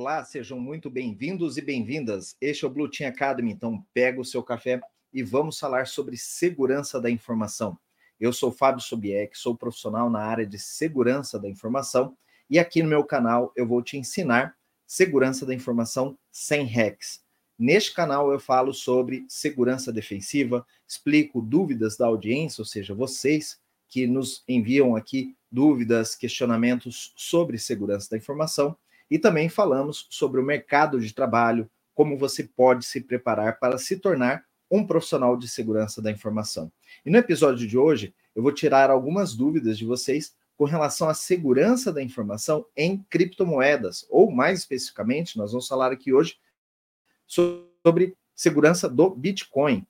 Olá, sejam muito bem-vindos e bem-vindas. Este é o Blue Team Academy, então pega o seu café e vamos falar sobre segurança da informação. Eu sou Fábio Sobieck, sou profissional na área de segurança da informação e aqui no meu canal eu vou te ensinar segurança da informação sem hacks. Neste canal eu falo sobre segurança defensiva, explico dúvidas da audiência, ou seja, vocês que nos enviam aqui dúvidas, questionamentos sobre segurança da informação, e também falamos sobre o mercado de trabalho, como você pode se preparar para se tornar um profissional de segurança da informação. E no episódio de hoje, eu vou tirar algumas dúvidas de vocês com relação à segurança da informação em criptomoedas, ou mais especificamente, nós vamos falar aqui hoje sobre segurança do Bitcoin.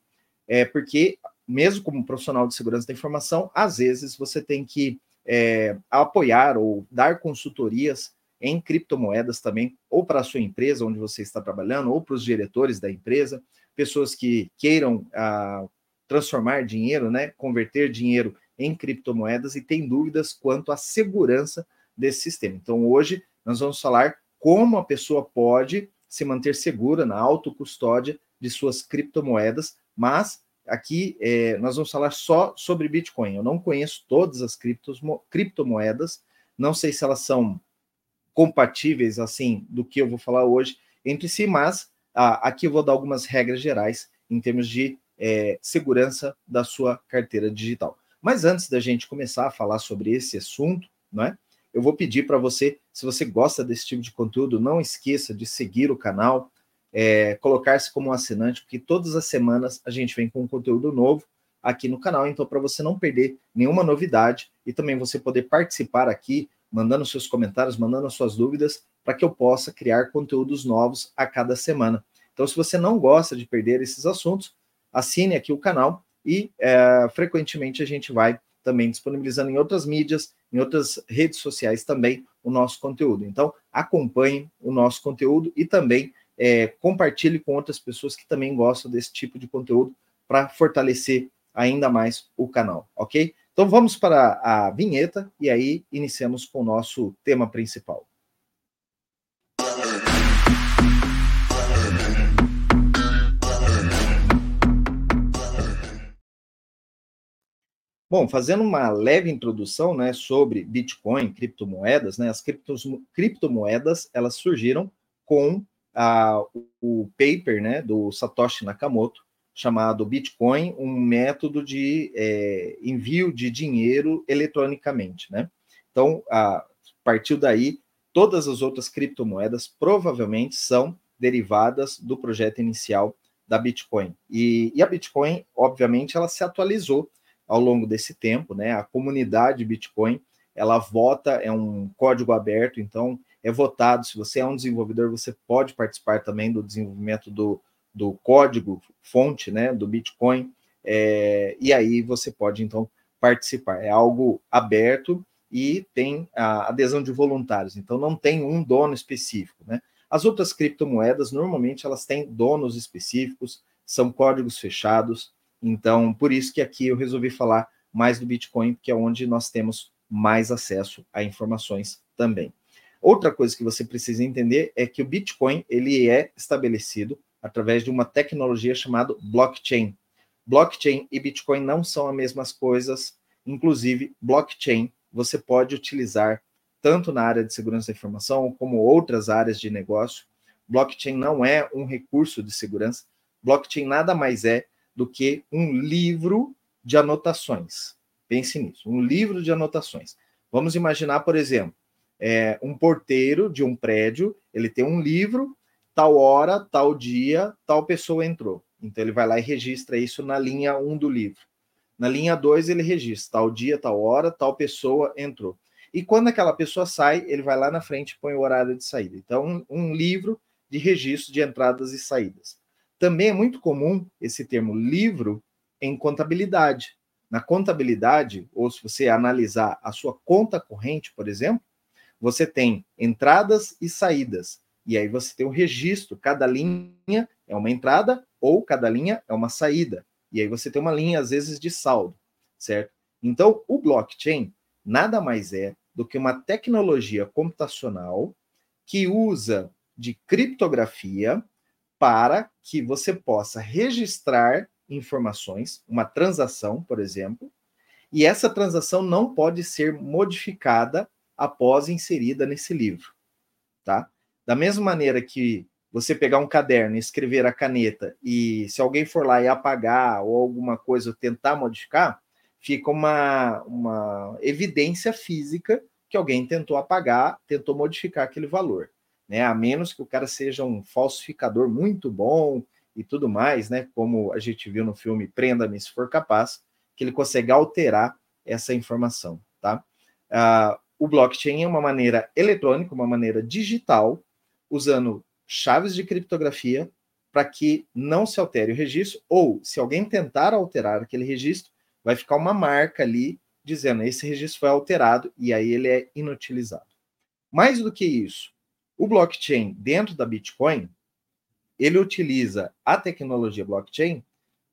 É porque, mesmo como profissional de segurança da informação, às vezes você tem que é, apoiar ou dar consultorias em criptomoedas também, ou para a sua empresa onde você está trabalhando, ou para os diretores da empresa, pessoas que queiram ah, transformar dinheiro, né, converter dinheiro em criptomoedas e tem dúvidas quanto à segurança desse sistema. Então, hoje nós vamos falar como a pessoa pode se manter segura na autocustódia de suas criptomoedas, mas aqui é, nós vamos falar só sobre Bitcoin. Eu não conheço todas as criptos, criptomoedas, não sei se elas são compatíveis assim do que eu vou falar hoje entre si, mas ah, aqui eu vou dar algumas regras gerais em termos de é, segurança da sua carteira digital. Mas antes da gente começar a falar sobre esse assunto, não é? Eu vou pedir para você, se você gosta desse tipo de conteúdo, não esqueça de seguir o canal, é, colocar-se como um assinante, porque todas as semanas a gente vem com um conteúdo novo aqui no canal, então para você não perder nenhuma novidade e também você poder participar aqui, mandando seus comentários, mandando suas dúvidas, para que eu possa criar conteúdos novos a cada semana. Então, se você não gosta de perder esses assuntos, assine aqui o canal e é, frequentemente a gente vai também disponibilizando em outras mídias, em outras redes sociais também o nosso conteúdo. Então, acompanhe o nosso conteúdo e também é, compartilhe com outras pessoas que também gostam desse tipo de conteúdo para fortalecer ainda mais o canal, ok? Então vamos para a vinheta e aí iniciamos com o nosso tema principal. Bom, fazendo uma leve introdução, né, sobre Bitcoin, criptomoedas, né, as criptomoedas, elas surgiram com a, o paper, né, do Satoshi Nakamoto, chamado Bitcoin, um método de é, envio de dinheiro eletronicamente, né? Então, a partir daí, todas as outras criptomoedas provavelmente são derivadas do projeto inicial da Bitcoin. E, e a Bitcoin, obviamente, ela se atualizou ao longo desse tempo, né? A comunidade Bitcoin, ela vota, é um código aberto, então é votado. Se você é um desenvolvedor, você pode participar também do desenvolvimento do, do código fonte, né? Do Bitcoin, é, e aí você pode então participar. É algo aberto e tem a adesão de voluntários, então não tem um dono específico, né? As outras criptomoedas, normalmente, elas têm donos específicos, são códigos fechados, então, por isso que aqui eu resolvi falar mais do Bitcoin, que é onde nós temos mais acesso a informações também. Outra coisa que você precisa entender é que o Bitcoin ele é estabelecido através de uma tecnologia chamada blockchain. Blockchain e Bitcoin não são as mesmas coisas, inclusive blockchain você pode utilizar tanto na área de segurança da informação como outras áreas de negócio. Blockchain não é um recurso de segurança. Blockchain nada mais é do que um livro de anotações. Pense nisso, um livro de anotações. Vamos imaginar, por exemplo, é, um porteiro de um prédio, ele tem um livro, tal hora, tal dia, tal pessoa entrou. Então ele vai lá e registra isso na linha 1 do livro. Na linha 2 ele registra tal dia, tal hora, tal pessoa entrou. E quando aquela pessoa sai, ele vai lá na frente e põe o horário de saída. Então, um, um livro de registro de entradas e saídas. Também é muito comum esse termo livro em contabilidade. Na contabilidade, ou se você analisar a sua conta corrente, por exemplo, você tem entradas e saídas. E aí você tem o registro, cada linha é uma entrada ou cada linha é uma saída. E aí você tem uma linha, às vezes, de saldo, certo? Então, o blockchain nada mais é do que uma tecnologia computacional que usa de criptografia para que você possa registrar informações, uma transação, por exemplo, e essa transação não pode ser modificada após inserida nesse livro, tá? Da mesma maneira que você pegar um caderno e escrever a caneta e se alguém for lá e apagar ou alguma coisa tentar modificar, fica uma, uma evidência física que alguém tentou apagar, tentou modificar aquele valor, né? A menos que o cara seja um falsificador muito bom e tudo mais, né? Como a gente viu no filme Prenda-me se for capaz, que ele consegue alterar essa informação, tá? Uh, o blockchain é uma maneira eletrônica, uma maneira digital, usando chaves de criptografia para que não se altere o registro, ou se alguém tentar alterar aquele registro, vai ficar uma marca ali dizendo esse registro foi alterado e aí ele é inutilizado. Mais do que isso, o blockchain dentro da Bitcoin, ele utiliza a tecnologia blockchain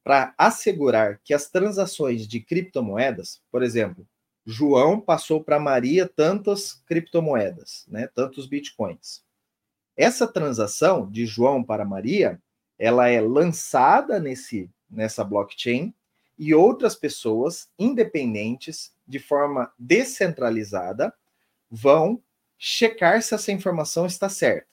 para assegurar que as transações de criptomoedas, por exemplo, João passou para Maria tantas criptomoedas, né, tantos bitcoins. Essa transação de João para Maria, ela é lançada nesse nessa blockchain e outras pessoas independentes, de forma descentralizada, vão checar se essa informação está certa.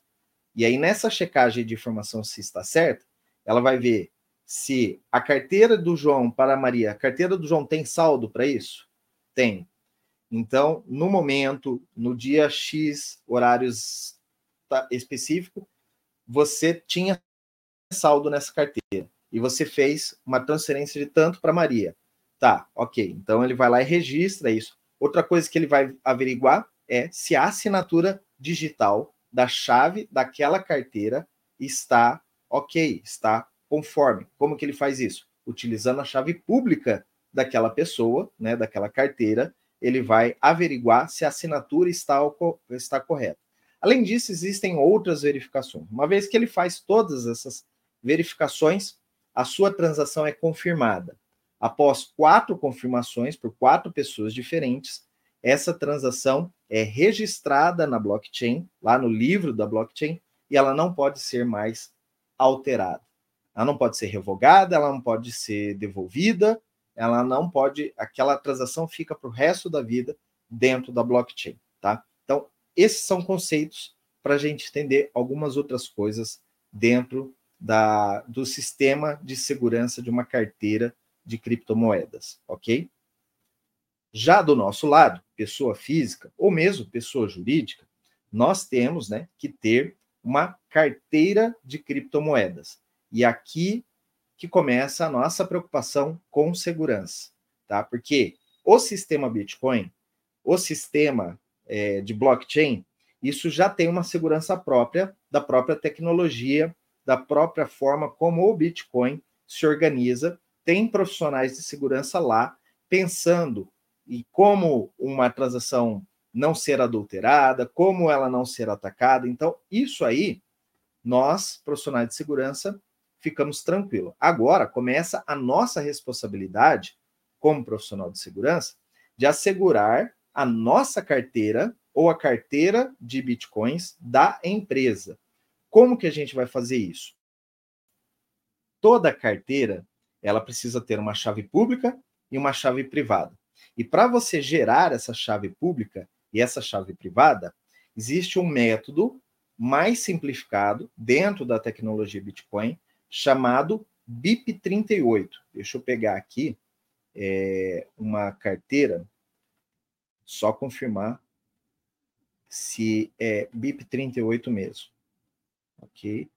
E aí, nessa checagem de informação se está certa, ela vai ver se a carteira do João para Maria, a carteira do João tem saldo para isso? Tem. Então, no momento, no dia X, horários específico, você tinha saldo nessa carteira e você fez uma transferência de tanto para Maria. Tá, ok. Então ele vai lá e registra isso. Outra coisa que ele vai averiguar é se a assinatura digital da chave daquela carteira está ok, está conforme. Como que ele faz isso? Utilizando a chave pública daquela pessoa, né, daquela carteira, ele vai averiguar se a assinatura está, está correta. Além disso, existem outras verificações. Uma vez que ele faz todas essas verificações, a sua transação é confirmada. Após quatro confirmações por quatro pessoas diferentes, essa transação é registrada na blockchain, lá no livro da blockchain, e ela não pode ser mais alterada. Ela não pode ser revogada, ela não pode ser devolvida, ela não pode. Aquela transação fica para o resto da vida dentro da blockchain, tá? Esses são conceitos para a gente entender algumas outras coisas dentro da, do sistema de segurança de uma carteira de criptomoedas, ok? Já do nosso lado, pessoa física ou mesmo pessoa jurídica, nós temos né, que ter uma carteira de criptomoedas. E aqui que começa a nossa preocupação com segurança, tá? Porque o sistema Bitcoin, o sistema é, de blockchain, isso já tem uma segurança própria da própria tecnologia da própria forma como o Bitcoin se organiza. Tem profissionais de segurança lá pensando em como uma transação não ser adulterada, como ela não ser atacada. Então, isso aí, nós, profissionais de segurança, ficamos tranquilos. Agora começa a nossa responsabilidade, como profissional de segurança, de assegurar a nossa carteira ou a carteira de bitcoins da empresa. Como que a gente vai fazer isso? Toda carteira, ela precisa ter uma chave pública e uma chave privada. E para você gerar essa chave pública e essa chave privada, existe um método mais simplificado dentro da tecnologia Bitcoin chamado BIP38. Deixa eu pegar aqui é, uma carteira, só confirmar se é BIP38 mesmo ok?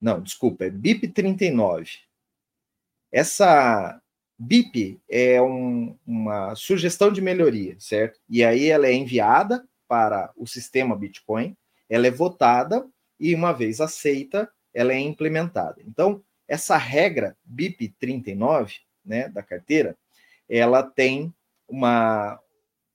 Não, desculpa, é BIP 39. Essa BIP é um, uma sugestão de melhoria, certo? E aí ela é enviada para o sistema Bitcoin, ela é votada e, uma vez aceita, ela é implementada. Então, essa regra BIP 39, né, da carteira, ela tem uma,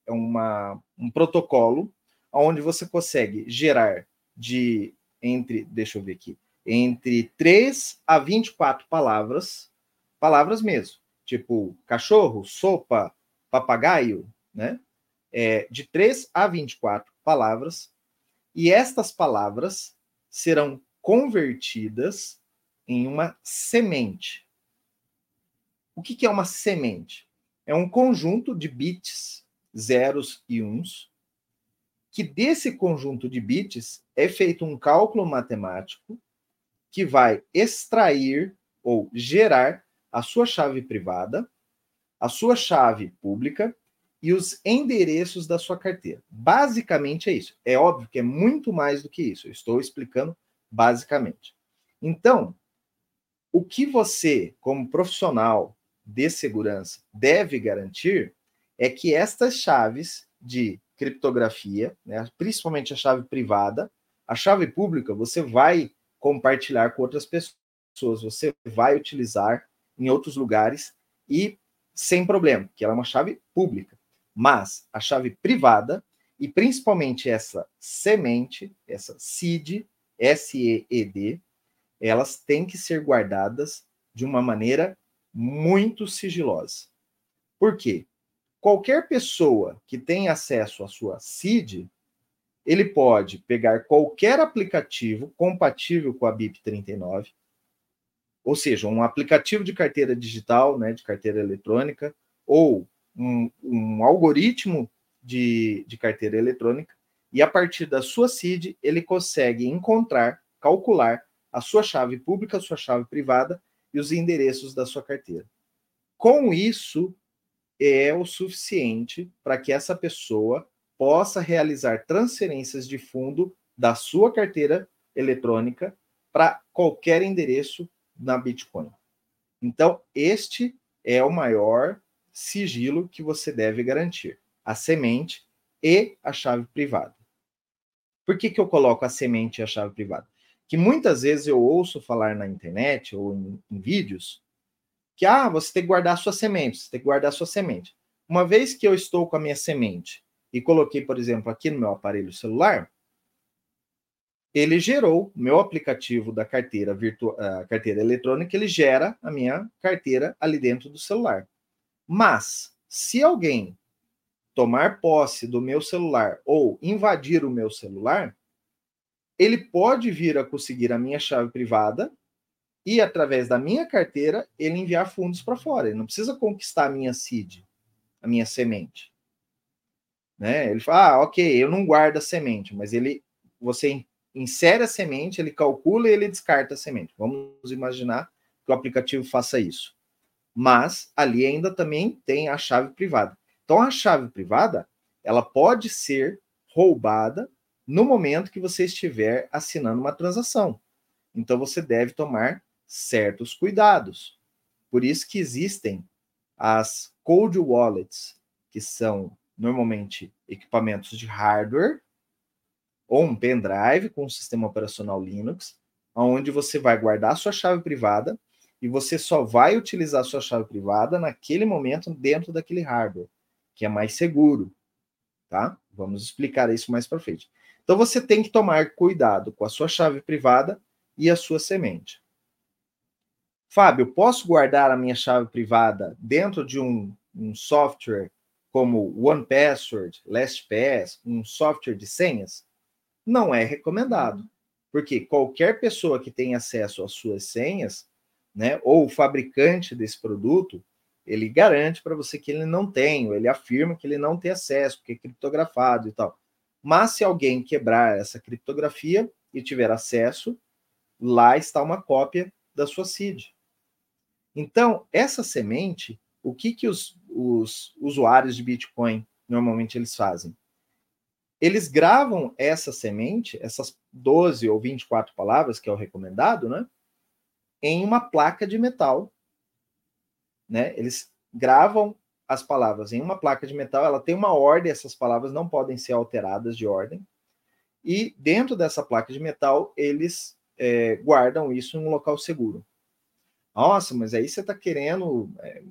uma, um protocolo onde você consegue gerar de entre, deixa eu ver aqui, entre 3 a 24 palavras, palavras mesmo, tipo cachorro, sopa, papagaio, né? É, de 3 a 24 palavras, e estas palavras serão convertidas em uma semente. O que, que é uma semente? É um conjunto de bits, zeros e uns, que desse conjunto de bits é feito um cálculo matemático que vai extrair ou gerar a sua chave privada, a sua chave pública e os endereços da sua carteira. Basicamente é isso. É óbvio que é muito mais do que isso. Eu estou explicando basicamente. Então, o que você, como profissional de segurança, deve garantir é que estas chaves de criptografia, né, principalmente a chave privada, a chave pública, você vai compartilhar com outras pessoas, você vai utilizar em outros lugares e sem problema, que ela é uma chave pública. Mas a chave privada, e principalmente essa semente, essa seed, S-E-E-D, elas têm que ser guardadas de uma maneira muito sigilosa. Por quê? Qualquer pessoa que tem acesso à sua seed, ele pode pegar qualquer aplicativo compatível com a BIP39, ou seja, um aplicativo de carteira digital, né, de carteira eletrônica, ou um, um algoritmo de, de carteira eletrônica, e a partir da sua CID, ele consegue encontrar, calcular a sua chave pública, a sua chave privada e os endereços da sua carteira. Com isso, é o suficiente para que essa pessoa possa realizar transferências de fundo da sua carteira eletrônica para qualquer endereço na Bitcoin. Então, este é o maior sigilo que você deve garantir: a semente e a chave privada. Por que, que eu coloco a semente e a chave privada? Que muitas vezes eu ouço falar na internet ou em, em vídeos que ah, você tem que guardar sua semente, você tem que guardar sua semente. Uma vez que eu estou com a minha semente e coloquei, por exemplo, aqui no meu aparelho celular, ele gerou meu aplicativo da carteira virtual, carteira eletrônica, ele gera a minha carteira ali dentro do celular. Mas se alguém tomar posse do meu celular ou invadir o meu celular, ele pode vir a conseguir a minha chave privada e através da minha carteira ele enviar fundos para fora. Ele não precisa conquistar a minha seed, a minha semente. Né? Ele fala, ah, ok, eu não guardo a semente, mas ele, você insere a semente, ele calcula e ele descarta a semente. Vamos imaginar que o aplicativo faça isso. Mas ali ainda também tem a chave privada. Então a chave privada, ela pode ser roubada no momento que você estiver assinando uma transação. Então você deve tomar certos cuidados. Por isso que existem as cold wallets, que são normalmente equipamentos de hardware ou um pendrive com um sistema operacional Linux, onde você vai guardar a sua chave privada e você só vai utilizar a sua chave privada naquele momento dentro daquele hardware, que é mais seguro, tá? Vamos explicar isso mais para frente. Então você tem que tomar cuidado com a sua chave privada e a sua semente. Fábio, posso guardar a minha chave privada dentro de um, um software como OnePassword, LastPass, um software de senhas? não é recomendado. Porque qualquer pessoa que tem acesso às suas senhas, né, ou o fabricante desse produto, ele garante para você que ele não tem, ou ele afirma que ele não tem acesso, porque é criptografado e tal. Mas se alguém quebrar essa criptografia e tiver acesso, lá está uma cópia da sua seed. Então, essa semente, o que, que os, os usuários de Bitcoin normalmente eles fazem? eles gravam essa semente, essas 12 ou 24 palavras, que é o recomendado, né? Em uma placa de metal. Né? Eles gravam as palavras em uma placa de metal, ela tem uma ordem, essas palavras não podem ser alteradas de ordem. E dentro dessa placa de metal, eles é, guardam isso em um local seguro. Nossa, mas aí você está querendo é,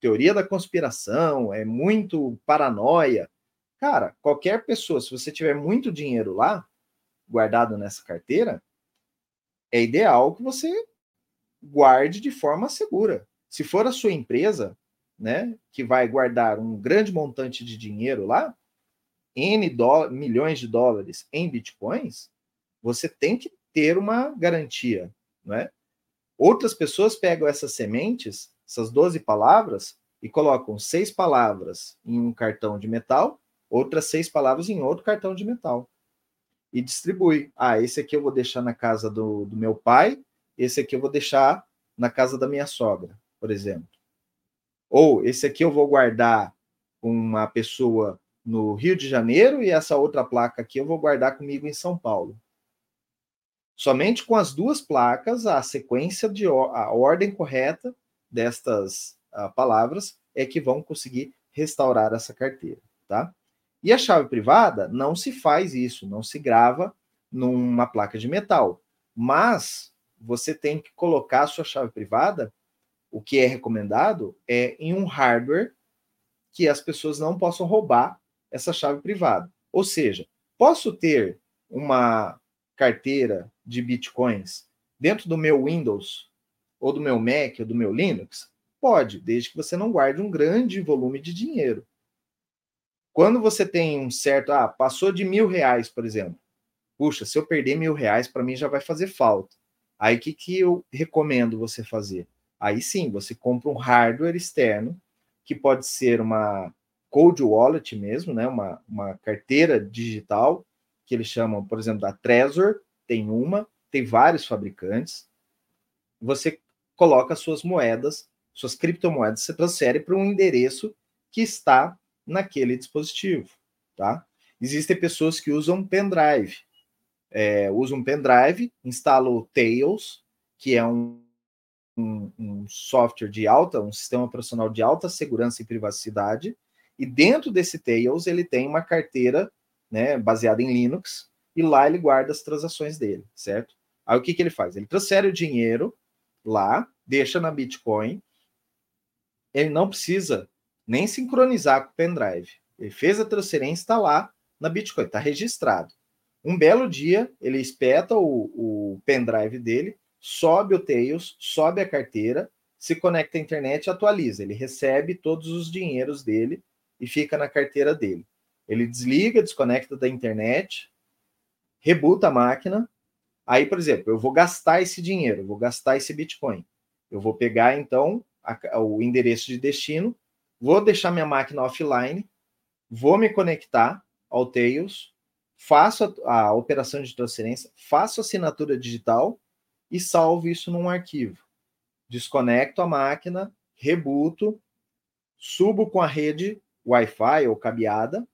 teoria da conspiração, é muito paranoia. Cara, qualquer pessoa, se você tiver muito dinheiro lá, guardado nessa carteira, é ideal que você guarde de forma segura. Se for a sua empresa, né, que vai guardar um grande montante de dinheiro lá, N milhões de dólares em bitcoins, você tem que ter uma garantia, não é? Outras pessoas pegam essas sementes, essas 12 palavras, e colocam seis palavras em um cartão de metal, outras seis palavras em outro cartão de metal. E distribui. Ah, esse aqui eu vou deixar na casa do, do meu pai, esse aqui eu vou deixar na casa da minha sogra, por exemplo. Ou esse aqui eu vou guardar com uma pessoa no Rio de Janeiro e essa outra placa aqui eu vou guardar comigo em São Paulo. Somente com as duas placas, a sequência de a ordem correta destas uh, palavras é que vão conseguir restaurar essa carteira, tá? E a chave privada não se faz isso, não se grava numa placa de metal, mas você tem que colocar a sua chave privada, o que é recomendado é em um hardware que as pessoas não possam roubar essa chave privada. Ou seja, posso ter uma carteira de bitcoins dentro do meu Windows, ou do meu Mac, ou do meu Linux? Pode, desde que você não guarde um grande volume de dinheiro. Quando você tem um certo, ah, passou de mil reais, por exemplo. Puxa, se eu perder mil reais, para mim já vai fazer falta. Aí o que, que eu recomendo você fazer? Aí sim, você compra um hardware externo, que pode ser uma cold wallet mesmo, né? uma, uma carteira digital, que eles chamam, por exemplo, da Trezor, tem uma, tem vários fabricantes. Você coloca suas moedas, suas criptomoedas, você transfere para um endereço que está naquele dispositivo, tá? Existem pessoas que usam pendrive. É, usam pendrive, instalam o Tails, que é um, um, um software de alta, um sistema operacional de alta segurança e privacidade, e dentro desse Tails ele tem uma carteira né, baseada em Linux, e lá ele guarda as transações dele, certo? Aí o que, que ele faz? Ele transfere o dinheiro lá, deixa na Bitcoin, ele não precisa nem sincronizar com o pendrive. Ele fez a transferência, está lá na Bitcoin, está registrado. Um belo dia, ele espeta o, o pendrive dele, sobe o Tails, sobe a carteira, se conecta à internet e atualiza. Ele recebe todos os dinheiros dele e fica na carteira dele. Ele desliga, desconecta da internet, rebuta a máquina. Aí, por exemplo, eu vou gastar esse dinheiro, vou gastar esse Bitcoin. Eu vou pegar, então, a, o endereço de destino, vou deixar minha máquina offline, vou me conectar ao Tails, faço a, a operação de transferência, faço assinatura digital e salvo isso num arquivo. Desconecto a máquina, rebuto, subo com a rede Wi-Fi ou cabeada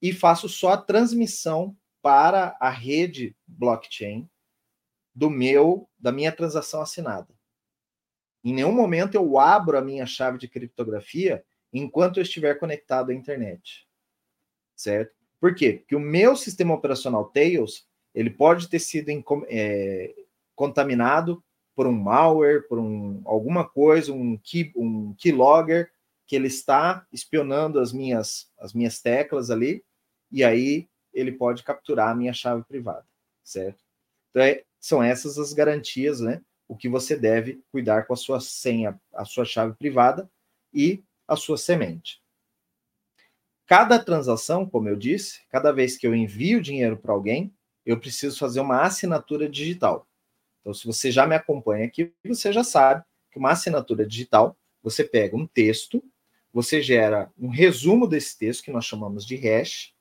e faço só a transmissão para a rede blockchain do meu da minha transação assinada. Em nenhum momento eu abro a minha chave de criptografia enquanto eu estiver conectado à internet. Certo? Por quê? Porque o meu sistema operacional Tails, ele pode ter sido é, contaminado por um malware, por um, alguma coisa, um, key, um keylogger, que ele está espionando as minhas, as minhas teclas ali, e aí ele pode capturar a minha chave privada, certo? Então, é, são essas as garantias, né? O que você deve cuidar com a sua senha, a sua chave privada e a sua semente. Cada transação, como eu disse, cada vez que eu envio dinheiro para alguém, eu preciso fazer uma assinatura digital. Então, se você já me acompanha aqui, você já sabe que uma assinatura digital, você pega um texto, você gera um resumo desse texto, que nós chamamos de hash,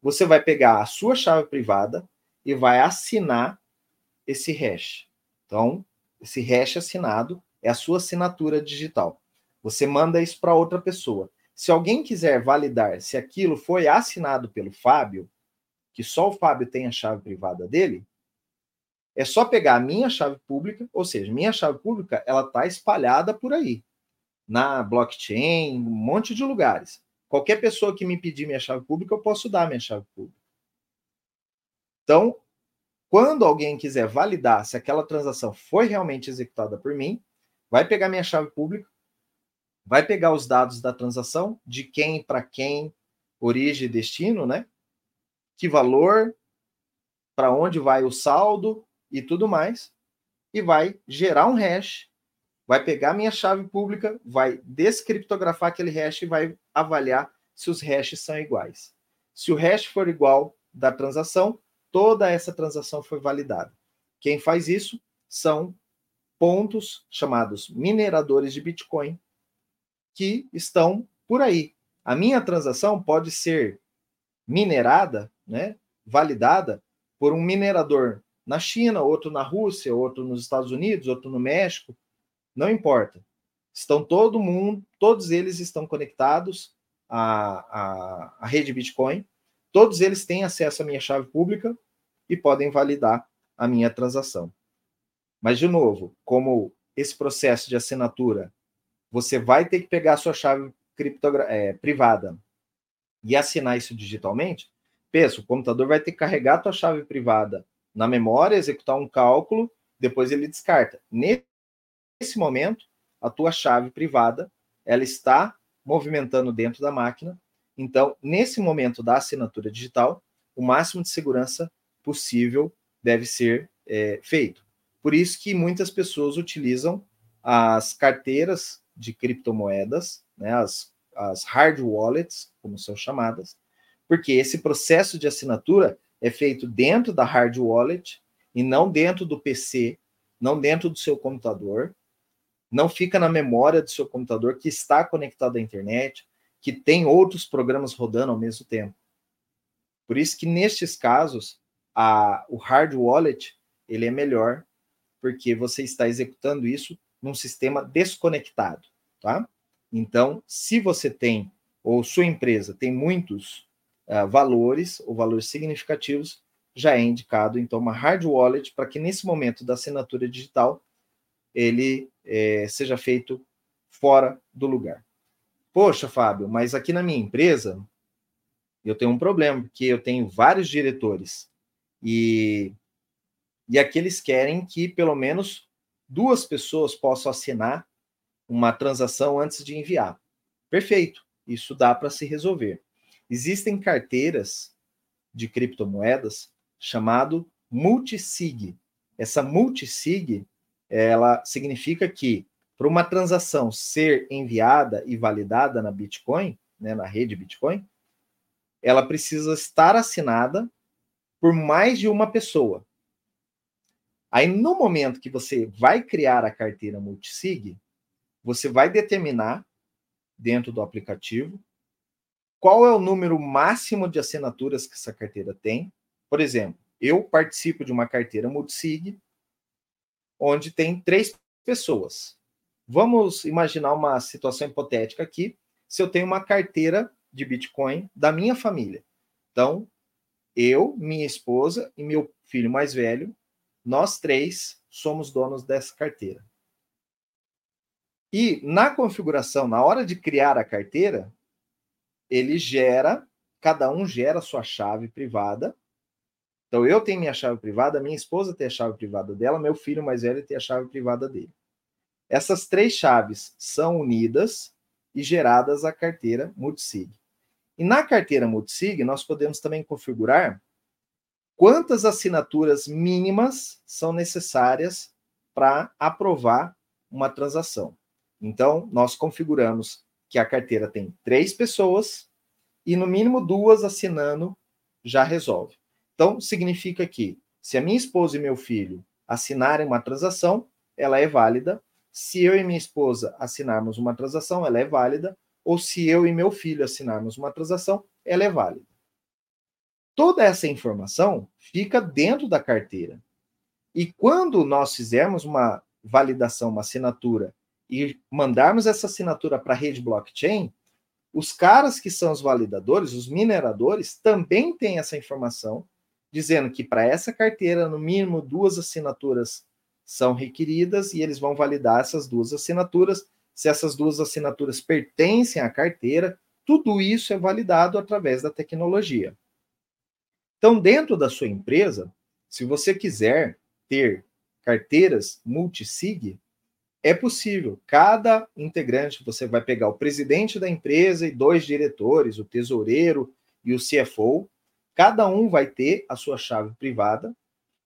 você vai pegar a sua chave privada e vai assinar esse hash. Então, esse hash assinado é a sua assinatura digital. Você manda isso para outra pessoa. Se alguém quiser validar se aquilo foi assinado pelo Fábio, que só o Fábio tem a chave privada dele, é só pegar a minha chave pública, ou seja, minha chave pública, ela está espalhada por aí, na blockchain, um monte de lugares. Qualquer pessoa que me pedir minha chave pública, eu posso dar minha chave pública. Então, quando alguém quiser validar se aquela transação foi realmente executada por mim, vai pegar minha chave pública, vai pegar os dados da transação, de quem para quem, origem e destino, né? Que valor, para onde vai o saldo e tudo mais, e vai gerar um hash vai pegar minha chave pública, vai descriptografar aquele hash e vai avaliar se os hashes são iguais. Se o hash for igual da transação, toda essa transação foi validada. Quem faz isso são pontos chamados mineradores de Bitcoin que estão por aí. A minha transação pode ser minerada, né, validada por um minerador na China, outro na Rússia, outro nos Estados Unidos, outro no México, não importa. Estão todo mundo, todos eles estão conectados à, à, à rede Bitcoin, todos eles têm acesso à minha chave pública e podem validar a minha transação. Mas, de novo, como esse processo de assinatura, você vai ter que pegar a sua chave é, privada e assinar isso digitalmente, pensa, o computador vai ter que carregar a tua chave privada na memória, executar um cálculo, depois ele descarta. Nesse momento, a tua chave privada, ela está movimentando dentro da máquina. Então, nesse momento da assinatura digital, o máximo de segurança possível deve ser é, feito. Por isso que muitas pessoas utilizam as carteiras de criptomoedas, né, as, as hard wallets, como são chamadas, porque esse processo de assinatura é feito dentro da hard wallet e não dentro do PC, não dentro do seu computador, não fica na memória do seu computador que está conectado à internet, que tem outros programas rodando ao mesmo tempo. Por isso que nestes casos, a, o hard wallet ele é melhor, porque você está executando isso num sistema desconectado, tá? Então, se você tem, ou sua empresa tem muitos uh, valores ou valores significativos, já é indicado, então, uma hard wallet para que nesse momento da assinatura digital ele é, seja feito fora do lugar. Poxa, Fábio, mas aqui na minha empresa eu tenho um problema, porque eu tenho vários diretores e, e aqui eles querem que pelo menos duas pessoas possam assinar uma transação antes de enviar. Perfeito, isso dá para se resolver. Existem carteiras de criptomoedas chamado multisig. Essa multisig, ela significa que para uma transação ser enviada e validada na Bitcoin, né, na rede Bitcoin, ela precisa estar assinada por mais de uma pessoa. Aí, no momento que você vai criar a carteira multisig, você vai determinar dentro do aplicativo qual é o número máximo de assinaturas que essa carteira tem. Por exemplo, eu participo de uma carteira multisig, onde tem três pessoas. Vamos imaginar uma situação hipotética aqui. Se eu tenho uma carteira de Bitcoin da minha família. Então, eu, minha esposa e meu filho mais velho, nós três somos donos dessa carteira. E na configuração, na hora de criar a carteira, ele gera, cada um gera sua chave privada. Então eu tenho minha chave privada, minha esposa tem a chave privada dela, meu filho mais velho tem a chave privada dele. Essas três chaves são unidas e geradas a carteira multisig. E na carteira multisig, nós podemos também configurar quantas assinaturas mínimas são necessárias para aprovar uma transação. Então, nós configuramos que a carteira tem três pessoas e no mínimo duas assinando já resolve. Então, significa que se a minha esposa e meu filho assinarem uma transação, ela é válida. Se eu e minha esposa assinarmos uma transação, ela é válida. Ou se eu e meu filho assinarmos uma transação, ela é válida. Toda essa informação fica dentro da carteira. E quando nós fizermos uma validação, uma assinatura e mandarmos essa assinatura para a rede blockchain, os caras que são os validadores, os mineradores, também têm essa informação, dizendo que para essa carteira, no mínimo duas assinaturas são requeridas e eles vão validar essas duas assinaturas. Se essas duas assinaturas pertencem à carteira, tudo isso é validado através da tecnologia. Então, dentro da sua empresa, se você quiser ter carteiras multisig, é possível. Cada integrante, você vai pegar o presidente da empresa e dois diretores, o tesoureiro e o CFO. Cada um vai ter a sua chave privada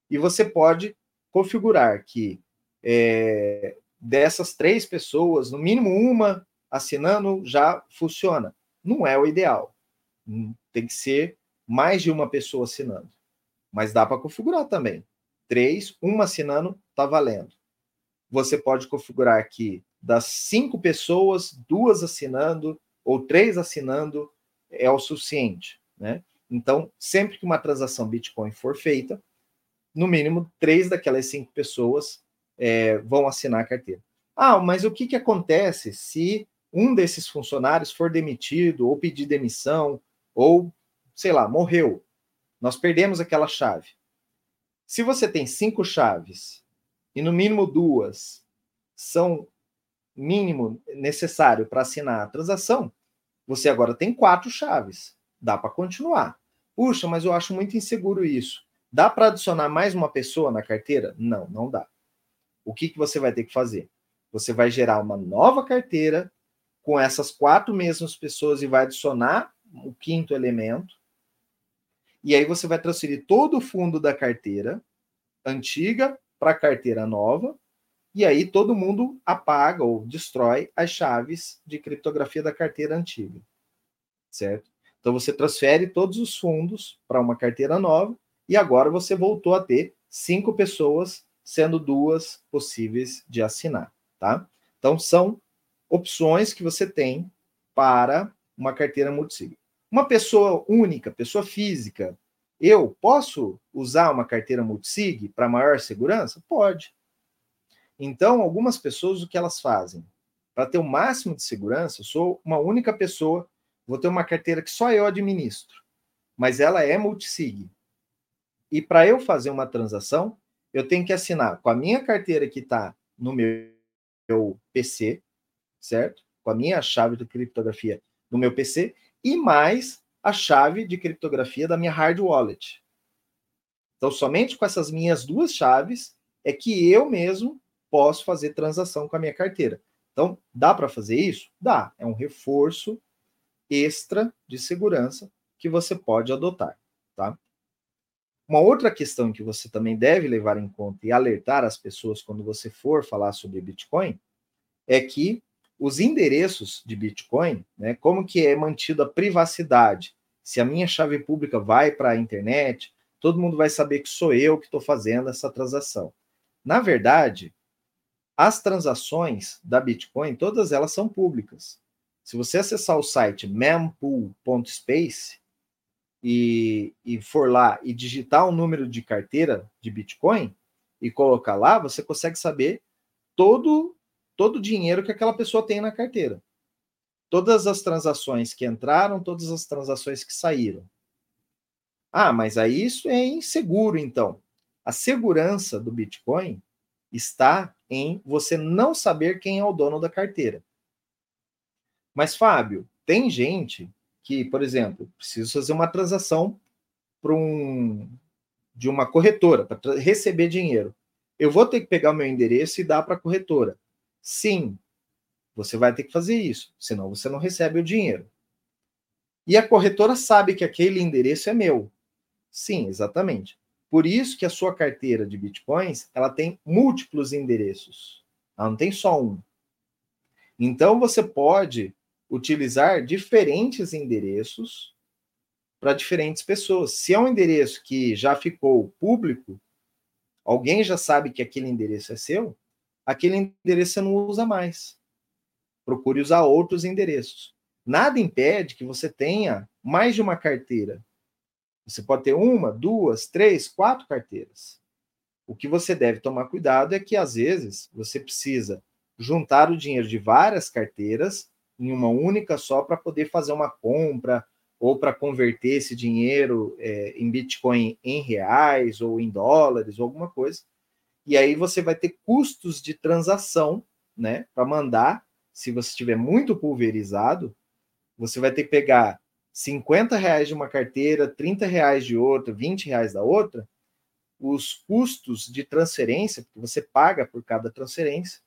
e você pode configurar que é, dessas três pessoas, no mínimo uma assinando já funciona. Não é o ideal. Tem que ser mais de uma pessoa assinando. Mas dá para configurar também. três, uma assinando, está valendo. Você pode configurar aqui das cinco pessoas, duas assinando ou três assinando é o suficiente, né? Então, sempre que uma transação Bitcoin for feita, no mínimo três daquelas cinco pessoas é, vão assinar a carteira. Ah, mas o que, que acontece se um desses funcionários for demitido ou pedir demissão ou, sei lá, morreu? Nós perdemos aquela chave. Se você tem cinco chaves e no mínimo duas são mínimo necessário para assinar a transação, você agora tem quatro chaves. Dá para continuar. Puxa, mas eu acho muito inseguro isso. Dá para adicionar mais uma pessoa na carteira? Não, não dá. O que, que você vai ter que fazer? Você vai gerar uma nova carteira com essas quatro mesmas pessoas e vai adicionar o quinto elemento. E aí você vai transferir todo o fundo da carteira antiga para a carteira nova. E aí todo mundo apaga ou destrói as chaves de criptografia da carteira antiga. Certo? Então você transfere todos os fundos para uma carteira nova e agora você voltou a ter cinco pessoas, sendo duas possíveis de assinar, tá? Então são opções que você tem para uma carteira multisig. Uma pessoa única, pessoa física, eu posso usar uma carteira multisig para maior segurança? Pode. Então, algumas pessoas o que elas fazem? Para ter o máximo de segurança, eu sou uma única pessoa, vou ter uma carteira que só eu administro, mas ela é multisig. E para eu fazer uma transação, eu tenho que assinar com a minha carteira que está no meu, PC, certo? Com a minha chave de criptografia no meu PC e mais a chave de criptografia da minha hard wallet. Então, somente com essas minhas duas chaves é que eu mesmo posso fazer transação com a minha carteira. Então, dá para fazer isso? Dá. É um reforço extra de segurança que você pode adotar, tá? Uma outra questão que você também deve levar em conta e alertar as pessoas quando você for falar sobre Bitcoin é que os endereços de Bitcoin, né, como que é mantida a privacidade? Se a minha chave pública vai para a internet, todo mundo vai saber que sou eu que estou fazendo essa transação. Na verdade, as transações da Bitcoin, todas elas são públicas. Se você acessar o site mempool.space, e, e for lá e digitar um número de carteira de Bitcoin e colocar lá, você consegue saber todo todo o dinheiro que aquela pessoa tem na carteira. Todas as transações que entraram, todas as transações que saíram. Ah, mas aí isso é inseguro, então. A segurança do Bitcoin está em você não saber quem é o dono da carteira. Mas, Fábio, tem gente que, por exemplo, preciso fazer uma transação para um de uma corretora para receber dinheiro. Eu vou ter que pegar o meu endereço e dar para a corretora. Sim, você vai ter que fazer isso, senão você não recebe o dinheiro. E a corretora sabe que aquele endereço é meu. Sim, exatamente. Por isso que a sua carteira de bitcoins, ela tem múltiplos endereços. Ela não tem só um. Então você pode utilizar diferentes endereços para diferentes pessoas. Se é um endereço que já ficou público, alguém já sabe que aquele endereço é seu, aquele endereço você não usa mais. Procure usar outros endereços. Nada impede que você tenha mais de uma carteira. Você pode ter uma, duas, três, quatro carteiras. O que você deve tomar cuidado é que, às vezes, você precisa juntar o dinheiro de várias carteiras em uma única só para poder fazer uma compra ou para converter esse dinheiro é, em Bitcoin em reais ou em dólares ou alguma coisa. E aí você vai ter custos de transação, né, para mandar. Se você estiver muito pulverizado, você vai ter que pegar 50 reais de uma carteira, 30 reais de outra, 20 reais da outra. Os custos de transferência, que você paga por cada transferência,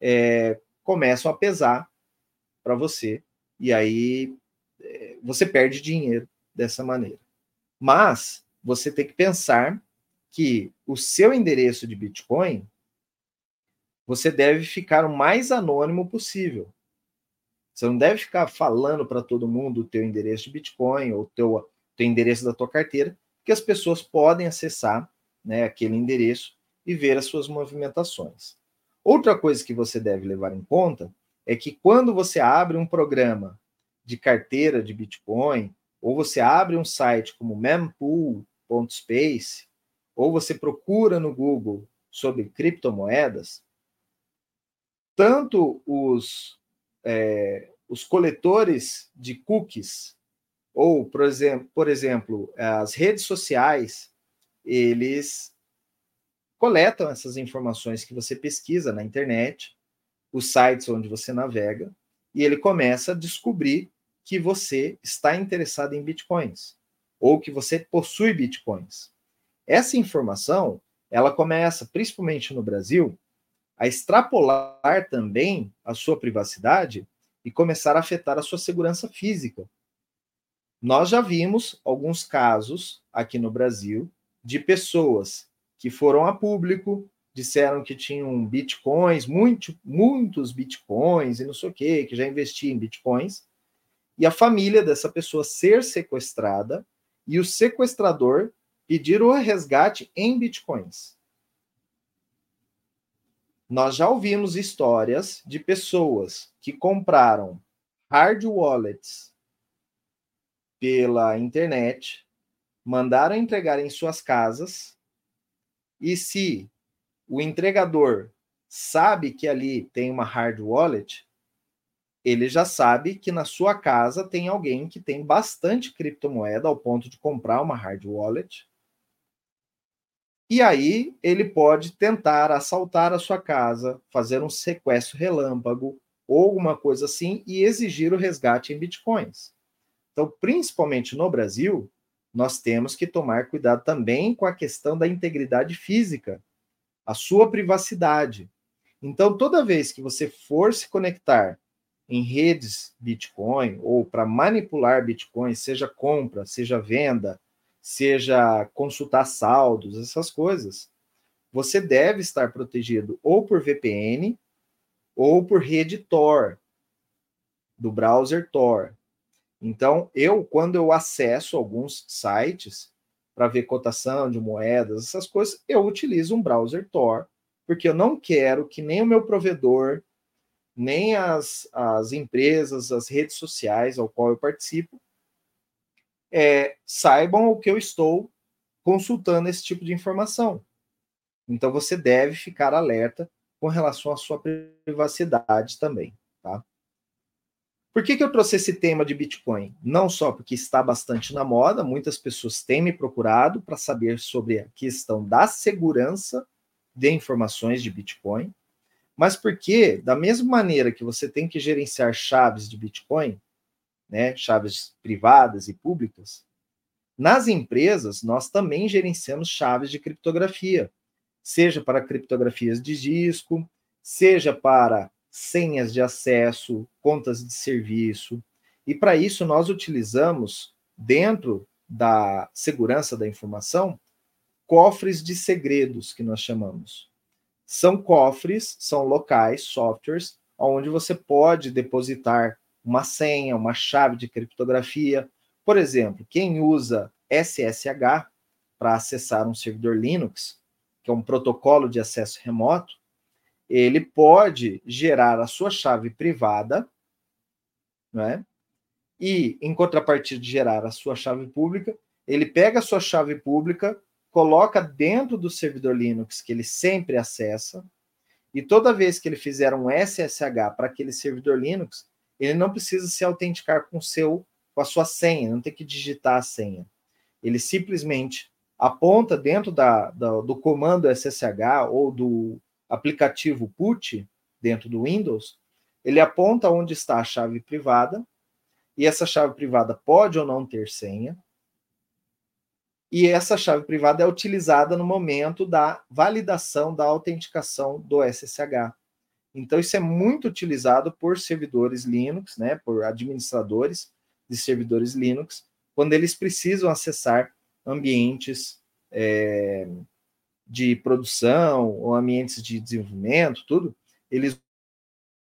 é, começam a pesar para você, e aí é, você perde dinheiro dessa maneira. Mas você tem que pensar que o seu endereço de Bitcoin você deve ficar o mais anônimo possível. Você não deve ficar falando para todo mundo o teu endereço de Bitcoin ou o teu, teu endereço da tua carteira, que as pessoas podem acessar né, aquele endereço e ver as suas movimentações. Outra coisa que você deve levar em conta é que quando você abre um programa de carteira de Bitcoin, ou você abre um site como mempool.space, ou você procura no Google sobre criptomoedas, tanto os, é, os coletores de cookies, ou, por por exemplo, as redes sociais, eles coletam essas informações que você pesquisa na internet, os sites onde você navega, e ele começa a descobrir que você está interessado em bitcoins ou que você possui bitcoins. Essa informação, ela começa, principalmente no Brasil, a extrapolar também a sua privacidade e começar a afetar a sua segurança física. Nós já vimos alguns casos aqui no Brasil de pessoas que foram a público, disseram que tinham bitcoins, muito, muitos bitcoins e não sei o quê, que já investiam em bitcoins, e a família dessa pessoa ser sequestrada e o sequestrador pedir o resgate em bitcoins. Nós já ouvimos histórias de pessoas que compraram hard wallets pela internet, mandaram entregar em suas casas, e se o entregador sabe que ali tem uma hard wallet, ele já sabe que na sua casa tem alguém que tem bastante criptomoeda ao ponto de comprar uma hard wallet. E aí ele pode tentar assaltar a sua casa, fazer um sequestro relâmpago ou alguma coisa assim e exigir o resgate em bitcoins. Então, principalmente no Brasil, nós temos que tomar cuidado também com a questão da integridade física, a sua privacidade. Então, toda vez que você for se conectar em redes Bitcoin ou para manipular Bitcoin, seja compra, seja venda, seja consultar saldos, essas coisas, você deve estar protegido ou por VPN ou por rede Tor, do browser Tor. Então, eu, quando eu acesso alguns sites para ver cotação de moedas, essas coisas, eu utilizo um browser Tor, porque eu não quero que nem o meu provedor nem as, as empresas, as redes sociais ao qual eu participo, é, saibam o que eu estou consultando esse tipo de informação. Então você deve ficar alerta com relação à sua privacidade também, tá? Por que, que eu trouxe esse tema de Bitcoin? Não só porque está bastante na moda, muitas pessoas têm me procurado para saber sobre a questão da segurança de informações de Bitcoin, mas porque, da mesma maneira que você tem que gerenciar chaves de Bitcoin, né, chaves privadas e públicas, nas empresas nós também gerenciamos chaves de criptografia, seja para criptografias de disco, seja para senhas de acesso, contas de serviço. E para isso nós utilizamos, dentro da segurança da informação, cofres de segredos, que nós chamamos são cofres, são locais, softwares, onde você pode depositar uma senha, uma chave de criptografia. Por exemplo, quem usa SSH para acessar um servidor Linux, que é um protocolo de acesso remoto, ele pode gerar a sua chave privada, né? E, em contrapartida de gerar a sua chave pública, ele pega a sua chave pública, coloca dentro do servidor Linux que ele sempre acessa, e toda vez que ele fizer um SSH para aquele servidor Linux, ele não precisa se autenticar com seu com a sua senha, não tem que digitar a senha. Ele simplesmente aponta dentro da, da, do comando SSH ou do aplicativo put dentro do Windows, ele aponta onde está a chave privada, e essa chave privada pode ou não ter senha, e essa chave privada é utilizada no momento da validação da autenticação do SSH. Então, isso é muito utilizado por servidores Linux, né, por administradores de servidores Linux, quando eles precisam acessar ambientes é, de produção ou ambientes de desenvolvimento, tudo, eles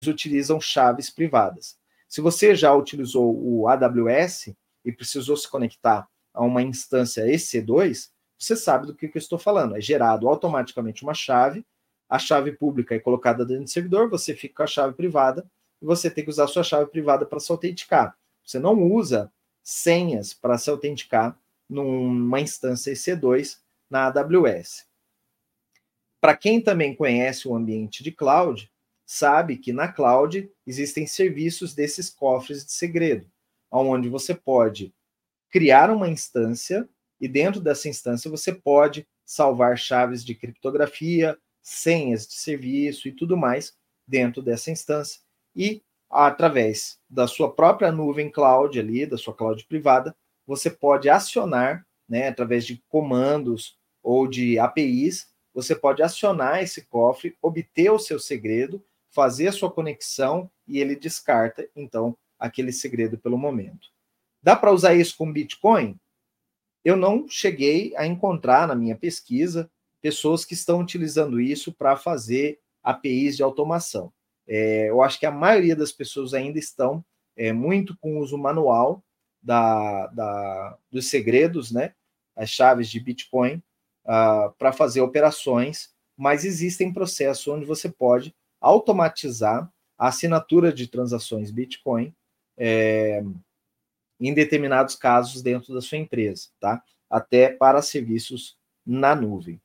utilizam chaves privadas. Se você já utilizou o AWS e precisou se conectar a uma instância EC2, você sabe do que, eu estou falando. É gerado automaticamente uma chave, a chave pública é colocada dentro do servidor, você fica com a chave privada e você tem que usar a sua chave privada para se autenticar. Você não usa senhas para se autenticar numa instância EC2 na AWS. Para quem também conhece o ambiente de cloud, sabe que na cloud existem serviços desses cofres de segredo, onde você pode criar uma instância e dentro dessa instância você pode salvar chaves de criptografia, senhas de serviço e tudo mais dentro dessa instância. E através da sua própria nuvem cloud ali, da sua cloud privada, você pode acionar, né, através de comandos ou de APIs, você pode acionar esse cofre, obter o seu segredo, fazer a sua conexão e ele descarta então aquele segredo pelo momento. Dá para usar isso com Bitcoin? Eu não cheguei a encontrar na minha pesquisa pessoas que estão utilizando isso para fazer APIs de automação. É, eu acho que a maioria das pessoas ainda estão é, muito com uso manual da, da, dos segredos, né? As chaves de Bitcoin uh, ah, para fazer operações, mas existem processos onde você pode automatizar a assinatura de transações Bitcoin é, em determinados casos dentro da sua empresa, tá? Até para serviços na nuvem.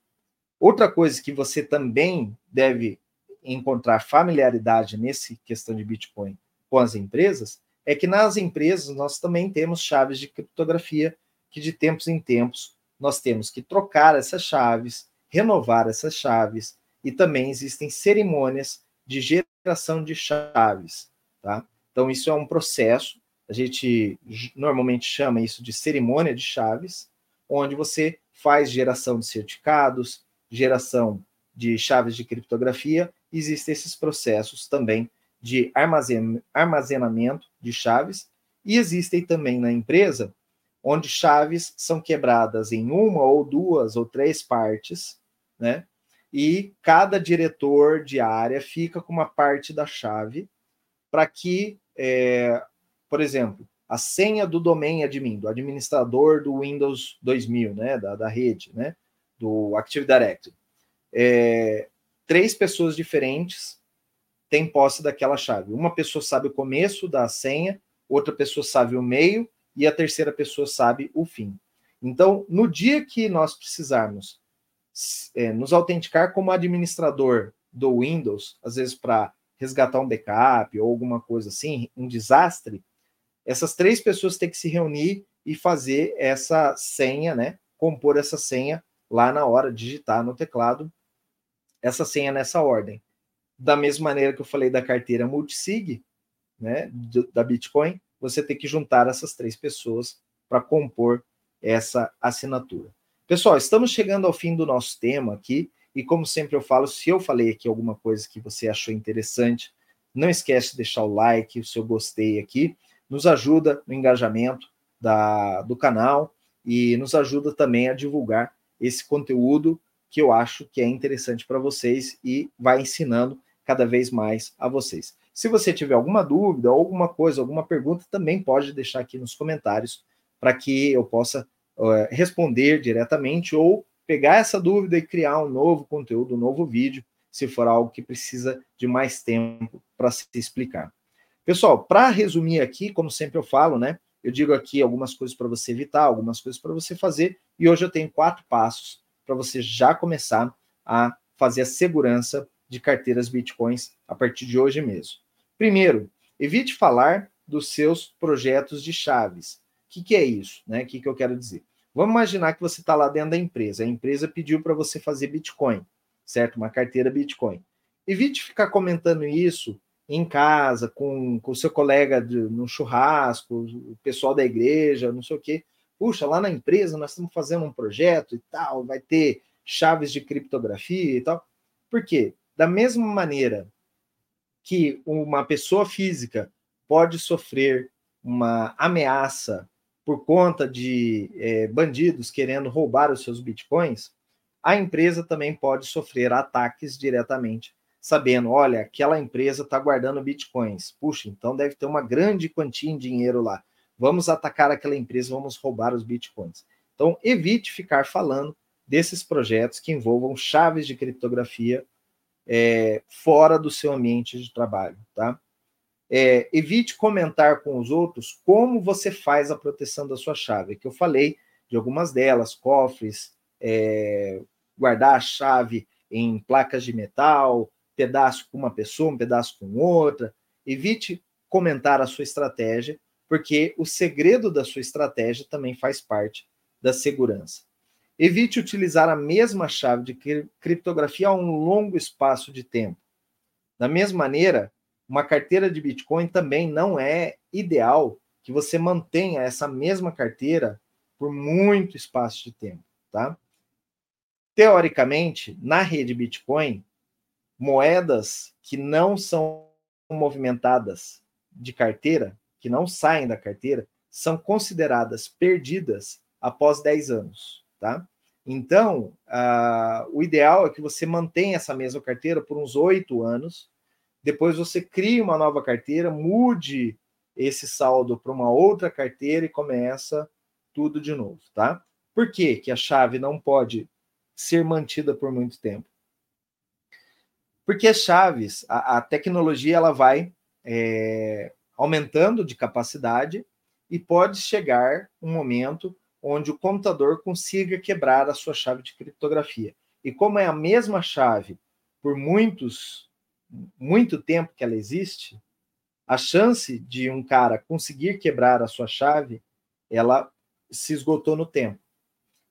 Outra coisa que você também deve encontrar familiaridade nesse questão de Bitcoin com as empresas é que nas empresas nós também temos chaves de criptografia que de tempos em tempos nós temos que trocar essas chaves, renovar essas chaves e também existem cerimônias de geração de chaves, tá? Então isso é um processo, a gente normalmente chama isso de cerimônia de chaves, onde você faz geração de certificados, geração de chaves de criptografia, existem esses processos também de armazenamento de chaves, e existem também na empresa, onde chaves são quebradas em uma ou duas ou três partes, né? E cada diretor de área fica com uma parte da chave para que, é, por exemplo, a senha do domain admin, do administrador do Windows 2000, né, da, da rede, né, do Active Directory, é, três pessoas diferentes têm posse daquela chave. Uma pessoa sabe o começo da senha, outra pessoa sabe o meio e a terceira pessoa sabe o fim. Então, no dia que nós precisarmos é, nos autenticar como administrador do Windows, às vezes para resgatar um backup ou alguma coisa assim, um desastre, essas três pessoas têm que se reunir e fazer essa senha, né? Compor essa senha lá na hora, digitar no teclado essa senha nessa ordem. Da mesma maneira que eu falei da carteira multisig, né, da Bitcoin, você tem que juntar essas três pessoas para compor essa assinatura. Pessoal, estamos chegando ao fim do nosso tema aqui, e como sempre eu falo, se eu falei aqui alguma coisa que você achou interessante, não esquece de deixar o like, o seu gostei aqui, nos ajuda no engajamento da, do canal e nos ajuda também a divulgar esse conteúdo que eu acho que é interessante para vocês e vai ensinando cada vez mais a vocês. Se você tiver alguma dúvida, alguma coisa, alguma pergunta, também pode deixar aqui nos comentários para que eu possa uh, responder diretamente ou pegar essa dúvida e criar um novo conteúdo, um novo vídeo, se for algo que precisa de mais tempo para se explicar. Pessoal, para resumir aqui, como sempre eu falo, né? Eu digo aqui algumas coisas para você evitar, algumas coisas para você fazer, e hoje eu tenho quatro passos para você já começar a fazer a segurança de carteiras bitcoins a partir de hoje mesmo. Primeiro, evite falar dos seus projetos de chaves. O que, que é isso? Né? O que, que eu quero dizer? Vamos imaginar que você está lá dentro da empresa. A empresa pediu para você fazer Bitcoin, certo? Uma carteira Bitcoin. Evite ficar comentando isso em casa, com o seu colega de, no churrasco, o pessoal da igreja, não sei o quê puxa, lá na empresa nós estamos fazendo um projeto e tal, vai ter chaves de criptografia e tal. Por quê? Da mesma maneira que uma pessoa física pode sofrer uma ameaça por conta de é, bandidos querendo roubar os seus bitcoins, a empresa também pode sofrer ataques diretamente, sabendo, olha, aquela empresa está guardando bitcoins. Puxa, então deve ter uma grande quantia em dinheiro lá vamos atacar aquela empresa, vamos roubar os bitcoins. Então, evite ficar falando desses projetos que envolvam chaves de criptografia é, fora do seu ambiente de trabalho, tá? É, evite comentar com os outros como você faz a proteção da sua chave, que eu falei de algumas delas, cofres, é, guardar a chave em placas de metal, pedaço com uma pessoa, um pedaço com outra. Evite comentar a sua estratégia, porque o segredo da sua estratégia também faz parte da segurança. Evite utilizar a mesma chave de criptografia a um longo espaço de tempo. Da mesma maneira, uma carteira de Bitcoin também não é ideal que você mantenha essa mesma carteira por muito espaço de tempo, tá? Teoricamente, na rede Bitcoin, moedas que não são movimentadas de carteira, que não saem da carteira, são consideradas perdidas após 10 anos, tá? Então, uh, o ideal é que você mantenha essa mesma carteira por uns oito anos, depois você crie uma nova carteira, mude esse saldo para uma outra carteira e começa tudo de novo, tá? Por que, que a chave não pode ser mantida por muito tempo? Porque as chaves, a, a tecnologia, ela vai é, aumentando de capacidade e pode chegar um momento onde o computador consiga quebrar a sua chave de criptografia. E como é a mesma chave por muitos muito tempo que ela existe, a chance de um cara conseguir quebrar a sua chave, ela se esgotou no tempo.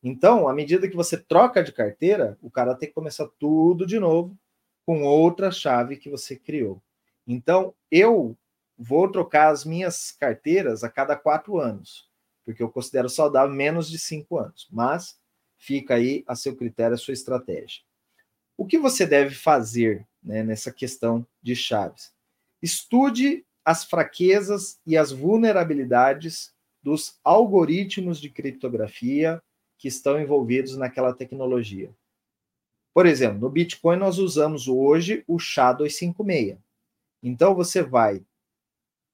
Então, à medida que você troca de carteira, o cara tem que começar tudo de novo com outra chave que você criou. Então, eu vou trocar as minhas carteiras a cada quatro anos, porque eu considero saudável menos de cinco anos. Mas fica aí a seu critério, a sua estratégia. O que você deve fazer né, nessa questão de chaves. Estude as fraquezas e as vulnerabilidades dos algoritmos de criptografia que estão envolvidos naquela tecnologia. Por exemplo, no Bitcoin nós usamos hoje o SHA-256. Então você vai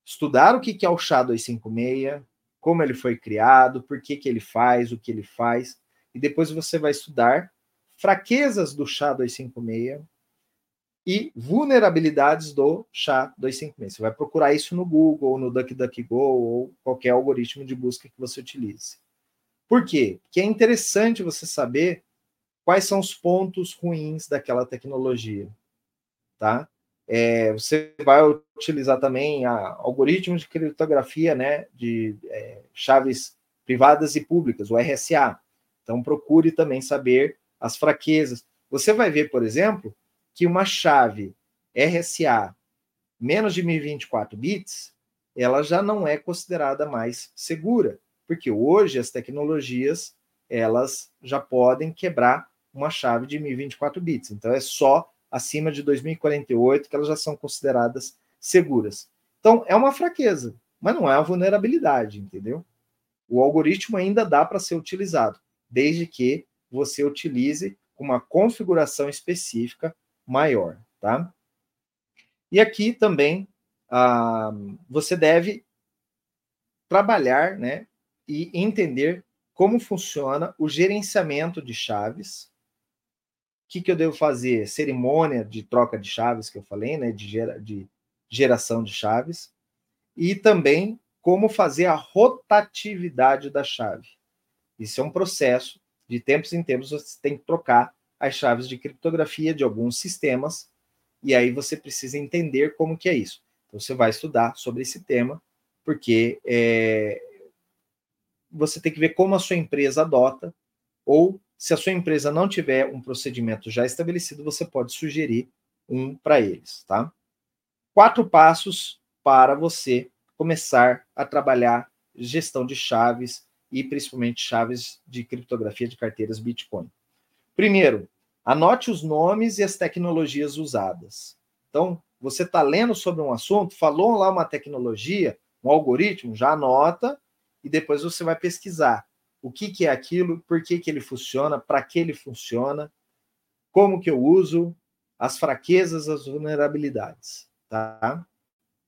estudar o que é o SHA-256, como ele foi criado, por que, que ele faz, o que ele faz, e depois você vai estudar fraquezas do SHA-256, e vulnerabilidades do SHA-256. Você vai procurar isso no Google, ou no DuckDuckGo, ou qualquer algoritmo de busca que você utilize. Por quê? Porque é interessante você saber quais são os pontos ruins daquela tecnologia, tá? É, você vai utilizar também a, algoritmos de criptografia, né, de é, chaves privadas e públicas, o RSA. Então procure também saber as fraquezas. Você vai ver, por exemplo, que uma chave RSA menos de 1024 bits, ela já não é considerada mais segura, porque hoje as tecnologias elas já podem quebrar uma chave de 1024 bits. Então é só acima de 2048 que elas já são consideradas seguras. Então é uma fraqueza, mas não é uma vulnerabilidade, entendeu? O algoritmo ainda dá para ser utilizado, desde que você utilize uma configuração específica maior, tá? E aqui também ah, você deve trabalhar, né, e entender como funciona o gerenciamento de chaves. Que, que eu devo fazer? Cerimônia de troca de chaves que eu falei, né, de, gera, de geração de chaves. E também como fazer a rotatividade da chave. Isso é um processo, de tempos em tempos você tem que trocar as chaves de criptografia de alguns sistemas, e aí você precisa entender como que é isso. Então, você vai estudar sobre esse tema, porque é, você tem que ver como a sua empresa adota, ou se a sua empresa não tiver um procedimento já estabelecido, você pode sugerir um para eles, tá? Quatro passos para você começar a trabalhar gestão de chaves e principalmente chaves de criptografia de carteiras Bitcoin. Primeiro, anote os nomes e as tecnologias usadas. Então, você está lendo sobre um assunto, falou lá uma tecnologia, um algoritmo, já anota e depois você vai pesquisar o que, que é aquilo, por que, que ele funciona, para que ele funciona, como que eu uso, as fraquezas, as vulnerabilidades, tá?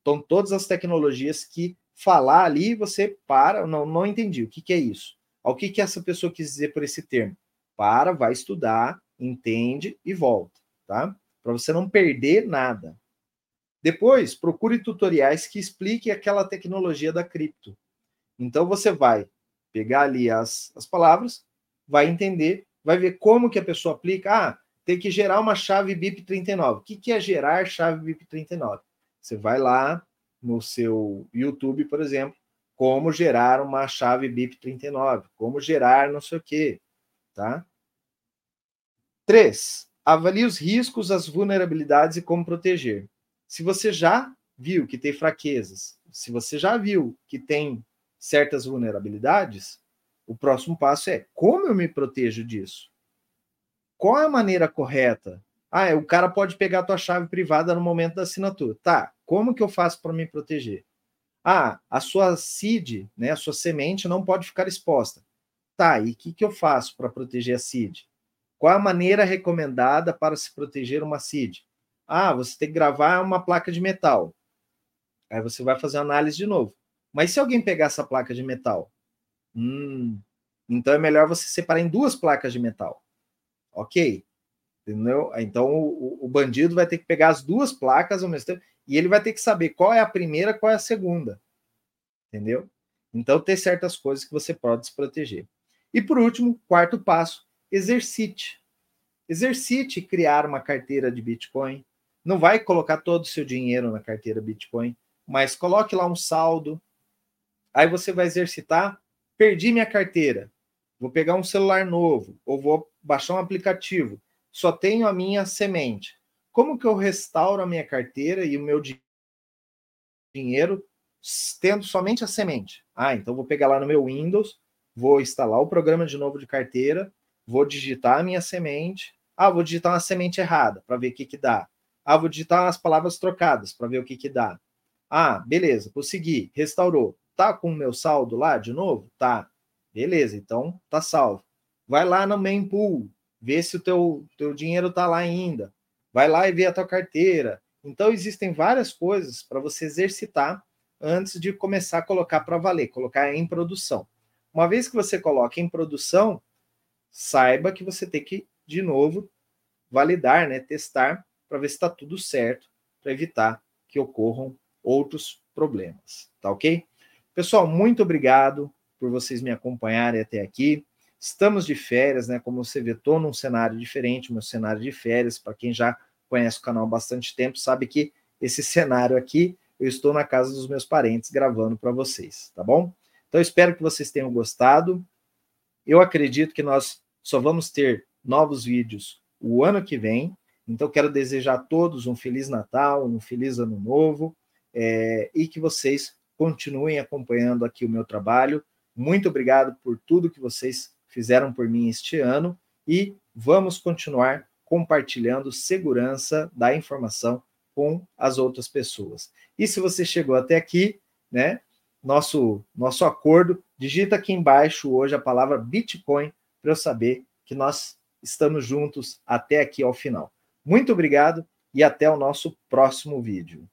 Então, todas as tecnologias que falar ali, você para, não, não entendi, o que, que é isso? O que, que essa pessoa quis dizer por esse termo? Para, vai estudar, entende e volta, tá? Para você não perder nada. Depois, procure tutoriais que expliquem aquela tecnologia da cripto. Então, você vai pegar ali as, as palavras, vai entender, vai ver como que a pessoa aplica. Ah, tem que gerar uma chave BIP39. O que, que é gerar chave BIP39? Você vai lá no seu YouTube, por exemplo, como gerar uma chave BIP39, como gerar não sei o quê, tá? Três, avalie os riscos, as vulnerabilidades e como proteger. Se você já viu que tem fraquezas, se você já viu que tem certas vulnerabilidades, o próximo passo é como eu me protejo disso? Qual é a maneira correta? Ah, é, o cara pode pegar a tua chave privada no momento da assinatura. Tá, como que eu faço para me proteger? Ah, a sua seed, né, a sua semente não pode ficar exposta. Tá, e o que, que eu faço para proteger a seed? Qual a maneira recomendada para se proteger uma seed? Ah, você tem que gravar uma placa de metal. Aí você vai fazer análise de novo. Mas se alguém pegar essa placa de metal? Hum, então é melhor você separar em duas placas de metal. Ok. Entendeu? Então o, o, bandido vai ter que pegar as duas placas ao mesmo tempo e ele vai ter que saber qual é a primeira, qual é a segunda. Entendeu? Então tem certas coisas que você pode se proteger. E por último, quarto passo, exercite. Exercite criar uma carteira de Bitcoin. Não vai colocar todo o seu dinheiro na carteira Bitcoin, mas coloque lá um saldo. Aí você vai exercitar. Perdi minha carteira. Vou pegar um celular novo ou vou baixar um aplicativo. Só tenho a minha semente. Como que eu restauro a minha carteira e o meu dinheiro tendo somente a semente? Ah, então vou pegar lá no meu Windows, vou instalar o programa de novo de carteira, vou digitar a minha semente. Ah, vou digitar uma semente errada para ver o que, que dá. Ah, vou digitar as palavras trocadas para ver o que, que dá. Ah, beleza, consegui, restaurou. Tá com o meu saldo lá de novo? Tá. Beleza, então tá salvo. Vai lá no mempool, vê se o teu, teu dinheiro tá lá ainda. Vai lá e vê a tua carteira. Então existem várias coisas para você exercitar antes de começar a colocar para valer, colocar em produção. Uma vez que você coloca em produção, saiba que você tem que, de novo, validar, né, testar, para ver se está tudo certo, para evitar que ocorram outros problemas. Tá ok? Pessoal, muito obrigado por vocês me acompanharem até aqui. Estamos de férias, né? Como você vê, estou num cenário diferente, meu cenário de férias. Para quem já conhece o canal há bastante tempo, sabe que esse cenário aqui, eu estou na casa dos meus parentes gravando para vocês, tá bom? Então, espero que vocês tenham gostado. Eu acredito que nós só vamos ter novos vídeos o ano que vem. Então, quero desejar a todos um Feliz Natal, um Feliz Ano Novo é, e que vocês continuem acompanhando aqui o meu trabalho. Muito obrigado por tudo que vocês fizeram por mim este ano e vamos continuar compartilhando segurança da informação com as outras pessoas. E se você chegou até aqui, né, nosso nosso acordo, digita aqui embaixo hoje a palavra Bitcoin para eu saber que nós estamos juntos até aqui ao final. Muito obrigado e até o nosso próximo vídeo.